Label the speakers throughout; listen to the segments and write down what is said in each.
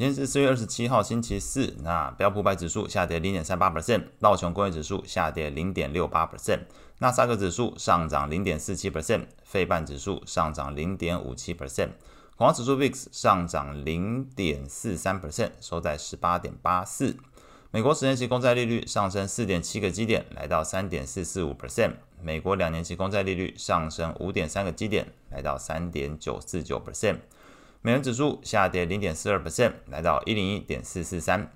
Speaker 1: 今天是四月二十七号，星期四。那标普百指数下跌零点三八 percent，道琼工业指数下跌零点六八 percent，纳斯达克指数上涨零点四七 percent，费半指数上涨零点五七 percent，恐慌指数 VIX 上涨零点四三 percent，收在十八点八四。美国十年期公债利率上升四点七个基点，来到三点四四五 percent。美国两年期公债利率上升五点三个基点，来到三点九四九 percent。美元指数下跌零点四二 percent，来到一零一点四四三。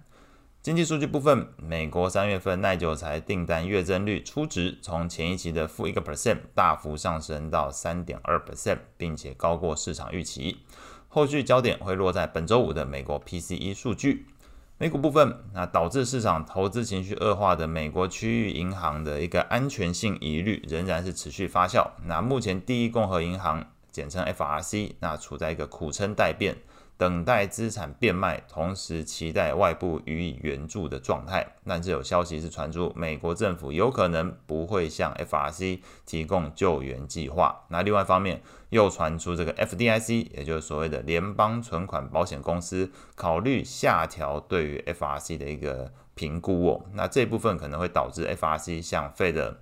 Speaker 1: 经济数据部分，美国三月份耐久材订单月增率初值从前一期的负一个 percent 大幅上升到三点二 percent，并且高过市场预期。后续焦点会落在本周五的美国 PCE 数据。美股部分，那导致市场投资情绪恶化的美国区域银行的一个安全性疑虑仍然是持续发酵。那目前第一共和银行。简称 FRC，那处在一个苦撑待变，等待资产变卖，同时期待外部予以援助的状态。但是有消息是传出，美国政府有可能不会向 FRC 提供救援计划。那另外一方面，又传出这个 FDIC，也就是所谓的联邦存款保险公司，考虑下调对于 FRC 的一个评估哦。那这部分可能会导致 FRC 向 Fed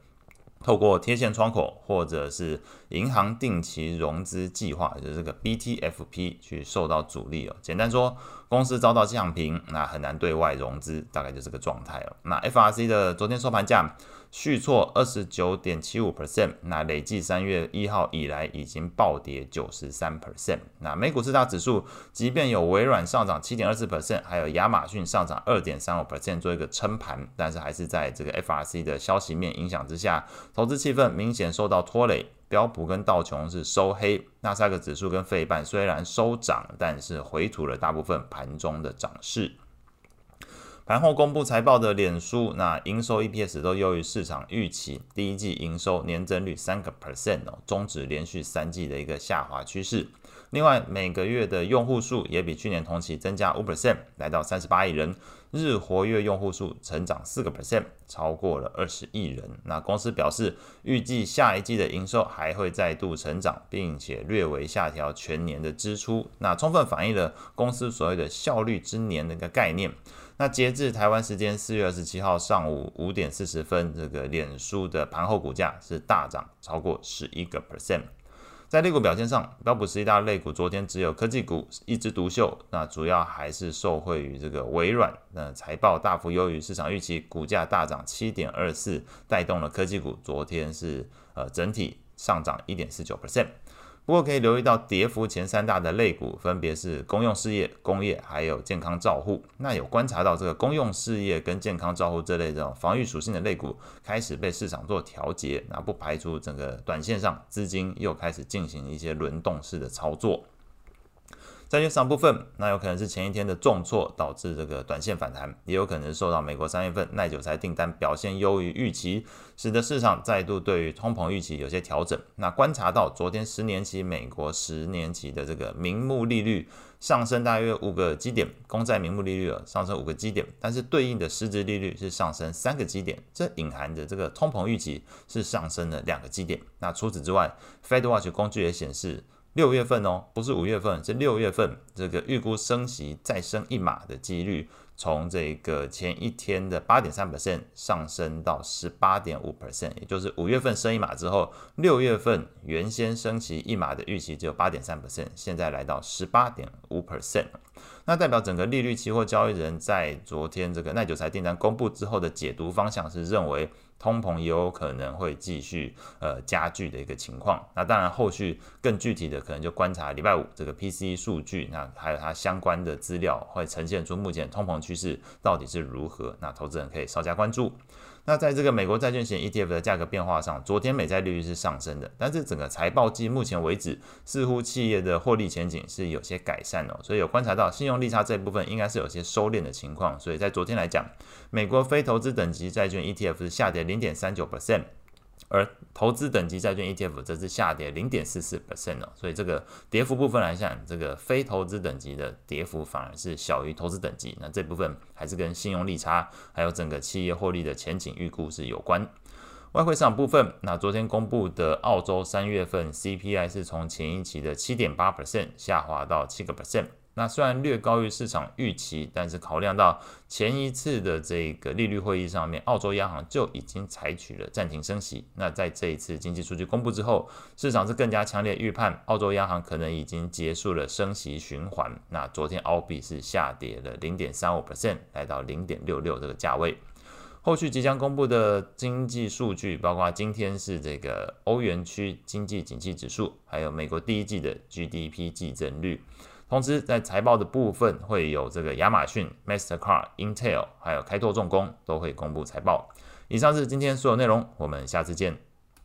Speaker 1: 透过贴现窗口，或者是银行定期融资计划，就是这个 BTFP 去受到阻力哦。简单说，公司遭到降评，那很难对外融资，大概就是这个状态哦。那 FRC 的昨天收盘价。续挫二十九点七五 percent，那累计三月一号以来已经暴跌九十三 percent。那美股四大指数，即便有微软上涨七点二四 percent，还有亚马逊上涨二点三五 percent 做一个撑盘，但是还是在这个 FRC 的消息面影响之下，投资气氛明显受到拖累。标普跟道琼是收黑，纳斯达克指数跟费半虽然收涨，但是回吐了大部分盘中的涨势。盘后公布财报的脸书，那营收 EPS 都优于市场预期，第一季营收年增率三个 percent 哦，终止连续三季的一个下滑趋势。另外，每个月的用户数也比去年同期增加五 percent，来到三十八亿人，日活跃用户数成长四个 percent，超过了二十亿人。那公司表示，预计下一季的营收还会再度成长，并且略微下调全年的支出，那充分反映了公司所谓的效率之年的一个概念。那截至台湾时间四月二十七号上午五点四十分，这个脸书的盘后股价是大涨超过十一个 percent。在类股表现上，标普十一大类股昨天只有科技股一枝独秀，那主要还是受惠于这个微软，那财报大幅优于市场预期，股价大涨七点二四，带动了科技股昨天是呃整体上涨一点四九 percent。不过可以留意到，跌幅前三大的类股分别是公用事业、工业还有健康照护。那有观察到这个公用事业跟健康照护这类这种防御属性的类股开始被市场做调节，那不排除整个短线上资金又开始进行一些轮动式的操作。债券市场部分，那有可能是前一天的重挫导致这个短线反弹，也有可能受到美国三月份耐久材订单表现优于预期，使得市场再度对于通膨预期有些调整。那观察到昨天十年期美国十年期的这个名目利率上升大约五个基点，公债名目利率上升五个基点，但是对应的实质利率是上升三个基点，这隐含着这个通膨预期是上升了两个基点。那除此之外，FedWatch 工具也显示。六月份哦，不是五月份，是六月份。这个预估升息再升一码的几率，从这个前一天的八点三 percent 上升到十八点五 percent，也就是五月份升一码之后，六月份原先升息一码的预期只有八点三 percent，现在来到十八点五 percent。那代表整个利率期货交易人在昨天这个耐久财订单公布之后的解读方向是认为。通膨有可能会继续呃加剧的一个情况，那当然后续更具体的可能就观察礼拜五这个 PCE 数据，那还有它相关的资料会呈现出目前通膨趋势到底是如何，那投资人可以稍加关注。那在这个美国债券型 ETF 的价格变化上，昨天美债利率是上升的，但是整个财报季目前为止，似乎企业的获利前景是有些改善哦，所以有观察到信用利差这一部分应该是有些收敛的情况，所以在昨天来讲，美国非投资等级债券 ETF 是下跌零点三九 percent。而投资等级债券 ETF 则是下跌零点四四 percent 哦，所以这个跌幅部分来讲，这个非投资等级的跌幅反而是小于投资等级。那这部分还是跟信用利差还有整个企业获利的前景预估是有关。外汇市场部分，那昨天公布的澳洲三月份 CPI 是从前一期的七点八 percent 下滑到七个 percent。那虽然略高于市场预期，但是考量到前一次的这个利率会议上面，澳洲央行就已经采取了暂停升息。那在这一次经济数据公布之后，市场是更加强烈预判澳洲央行可能已经结束了升息循环。那昨天澳币是下跌了零点三五 percent，来到零点六六这个价位。后续即将公布的经济数据，包括今天是这个欧元区经济景气指数，还有美国第一季的 GDP 季增率。同时，在财报的部分会有这个亚马逊、Mastercard、Intel，还有开拓重工都会公布财报。以上是今天所有内容，我们下次见。